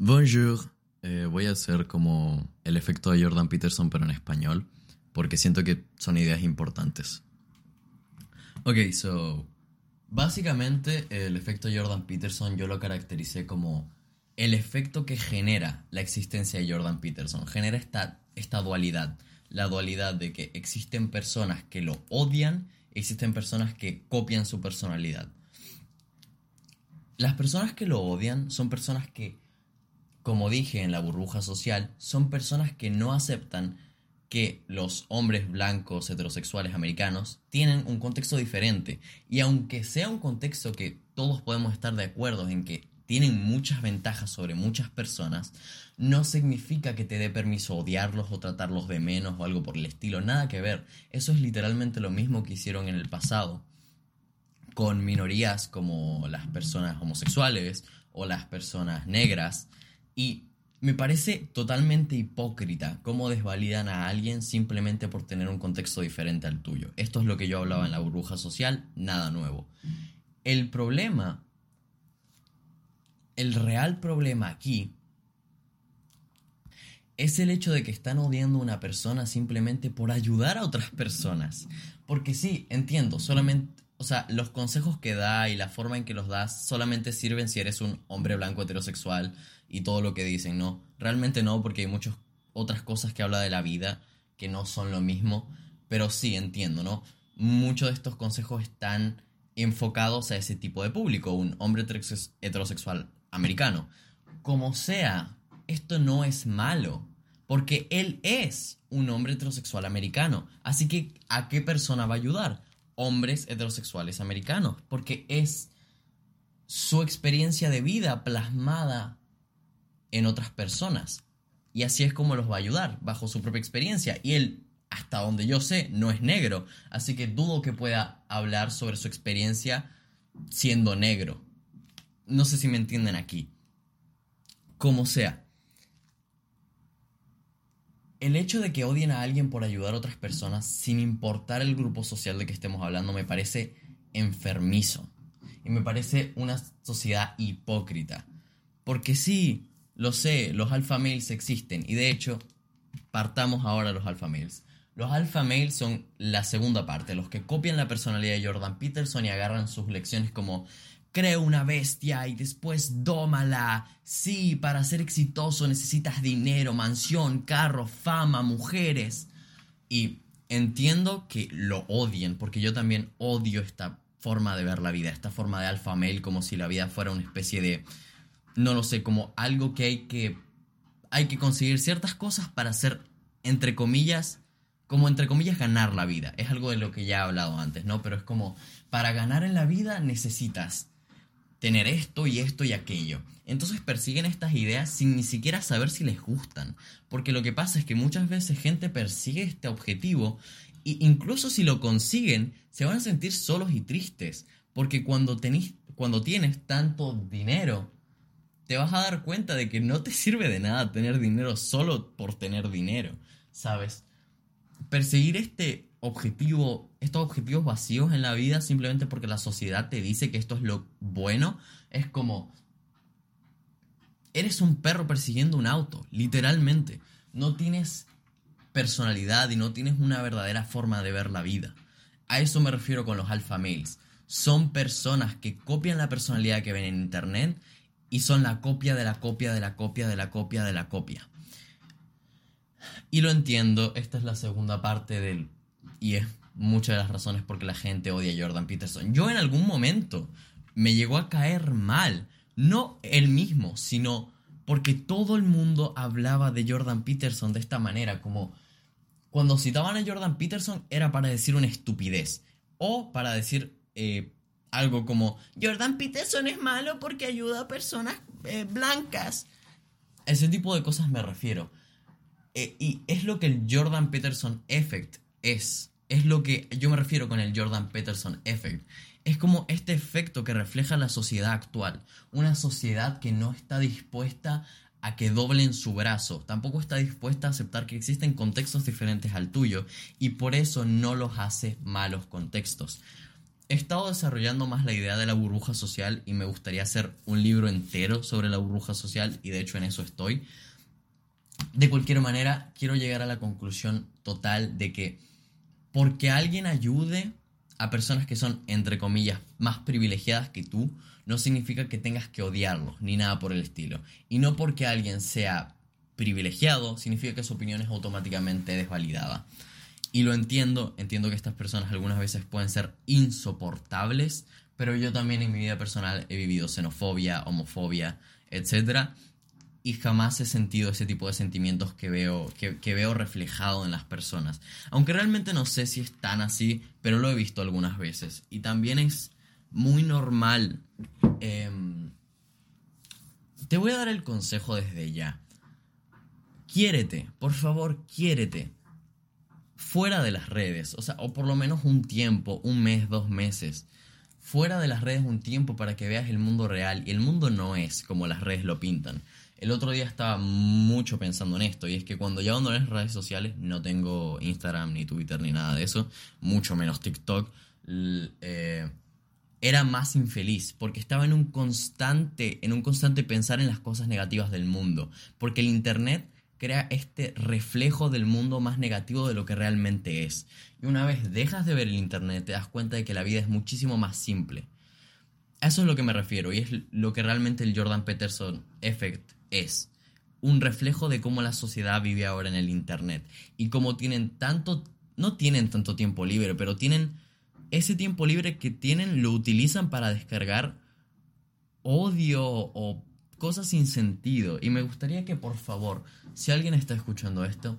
Bonjour. Eh, voy a hacer como el efecto de Jordan Peterson, pero en español, porque siento que son ideas importantes. Ok, so. Básicamente, el efecto Jordan Peterson yo lo caractericé como el efecto que genera la existencia de Jordan Peterson. Genera esta, esta dualidad. La dualidad de que existen personas que lo odian, existen personas que copian su personalidad. Las personas que lo odian son personas que como dije en la burbuja social, son personas que no aceptan que los hombres blancos heterosexuales americanos tienen un contexto diferente. Y aunque sea un contexto que todos podemos estar de acuerdo en que tienen muchas ventajas sobre muchas personas, no significa que te dé permiso odiarlos o tratarlos de menos o algo por el estilo. Nada que ver. Eso es literalmente lo mismo que hicieron en el pasado con minorías como las personas homosexuales o las personas negras y me parece totalmente hipócrita cómo desvalidan a alguien simplemente por tener un contexto diferente al tuyo. Esto es lo que yo hablaba en la burbuja social, nada nuevo. El problema, el real problema aquí, es el hecho de que están odiando a una persona simplemente por ayudar a otras personas. Porque sí, entiendo, solamente, o sea, los consejos que da y la forma en que los das solamente sirven si eres un hombre blanco heterosexual y todo lo que dicen, ¿no? Realmente no, porque hay muchas otras cosas que habla de la vida que no son lo mismo, pero sí entiendo, ¿no? Muchos de estos consejos están enfocados a ese tipo de público, un hombre heterosexual americano. Como sea, esto no es malo, porque él es un hombre heterosexual americano. Así que, ¿a qué persona va a ayudar? Hombres heterosexuales americanos, porque es su experiencia de vida plasmada en otras personas. Y así es como los va a ayudar, bajo su propia experiencia. Y él, hasta donde yo sé, no es negro. Así que dudo que pueda hablar sobre su experiencia siendo negro. No sé si me entienden aquí. Como sea. El hecho de que odien a alguien por ayudar a otras personas, sin importar el grupo social de que estemos hablando, me parece enfermizo. Y me parece una sociedad hipócrita. Porque sí, lo sé, los alpha males existen y de hecho, partamos ahora los alpha males. Los alpha males son la segunda parte, los que copian la personalidad de Jordan Peterson y agarran sus lecciones como creo una bestia y después dómala. Sí, para ser exitoso necesitas dinero, mansión, carro, fama, mujeres. Y entiendo que lo odien, porque yo también odio esta forma de ver la vida, esta forma de alpha male como si la vida fuera una especie de no lo sé, como algo que hay que, hay que conseguir ciertas cosas para hacer, entre comillas, como entre comillas ganar la vida. Es algo de lo que ya he hablado antes, ¿no? Pero es como, para ganar en la vida necesitas tener esto y esto y aquello. Entonces persiguen estas ideas sin ni siquiera saber si les gustan. Porque lo que pasa es que muchas veces gente persigue este objetivo e incluso si lo consiguen, se van a sentir solos y tristes. Porque cuando, cuando tienes tanto dinero te vas a dar cuenta de que no te sirve de nada tener dinero solo por tener dinero, ¿sabes? Perseguir este objetivo, estos objetivos vacíos en la vida simplemente porque la sociedad te dice que esto es lo bueno, es como... Eres un perro persiguiendo un auto, literalmente. No tienes personalidad y no tienes una verdadera forma de ver la vida. A eso me refiero con los alpha males. Son personas que copian la personalidad que ven en internet y son la copia de la copia de la copia de la copia de la copia. Y lo entiendo, esta es la segunda parte del... Y es muchas de las razones por que la gente odia a Jordan Peterson. Yo en algún momento me llegó a caer mal, no él mismo, sino porque todo el mundo hablaba de Jordan Peterson de esta manera, como cuando citaban a Jordan Peterson era para decir una estupidez o para decir eh, algo como Jordan Peterson es malo porque ayuda a personas eh, blancas. ese tipo de cosas me refiero. Eh, y es lo que el Jordan Peterson Effect es. Es lo que yo me refiero con el Jordan Peterson Effect. Es como este efecto que refleja la sociedad actual. Una sociedad que no está dispuesta a que doblen su brazo. Tampoco está dispuesta a aceptar que existen contextos diferentes al tuyo. Y por eso no los hace malos contextos he estado desarrollando más la idea de la burbuja social y me gustaría hacer un libro entero sobre la burbuja social y de hecho en eso estoy. De cualquier manera, quiero llegar a la conclusión total de que porque alguien ayude a personas que son, entre comillas, más privilegiadas que tú, no significa que tengas que odiarlos, ni nada por el estilo. Y no porque alguien sea privilegiado, significa que su opinión es automáticamente desvalidada. Y lo entiendo, entiendo que estas personas algunas veces pueden ser insoportables, pero yo también en mi vida personal he vivido xenofobia, homofobia, etc. Y jamás he sentido ese tipo de sentimientos que veo, que, veo reflejado en las personas. Aunque realmente no sé si es tan así, pero lo he visto algunas veces. Y también es muy normal. Em, te voy a dar el consejo desde ya. Quiérete, por favor, quiérete fuera de las redes, o sea, o por lo menos un tiempo, un mes, dos meses, fuera de las redes un tiempo para que veas el mundo real. Y el mundo no es como las redes lo pintan. El otro día estaba mucho pensando en esto, y es que cuando ya abandoné las redes sociales, no tengo Instagram, ni Twitter, ni nada de eso, mucho menos TikTok, eh, era más infeliz, porque estaba en un constante, en un constante pensar en las cosas negativas del mundo, porque el Internet crea este reflejo del mundo más negativo de lo que realmente es. Y una vez dejas de ver el Internet, te das cuenta de que la vida es muchísimo más simple. A eso es lo que me refiero y es lo que realmente el Jordan Peterson Effect es. Un reflejo de cómo la sociedad vive ahora en el Internet. Y cómo tienen tanto, no tienen tanto tiempo libre, pero tienen ese tiempo libre que tienen, lo utilizan para descargar odio o cosas sin sentido. Y me gustaría que por favor, si alguien está escuchando esto,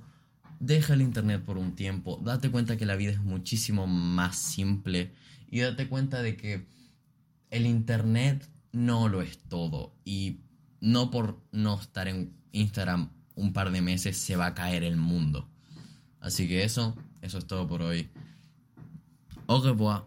deja el internet por un tiempo, date cuenta que la vida es muchísimo más simple y date cuenta de que el internet no lo es todo y no por no estar en Instagram un par de meses se va a caer el mundo. Así que eso, eso es todo por hoy. Au revoir.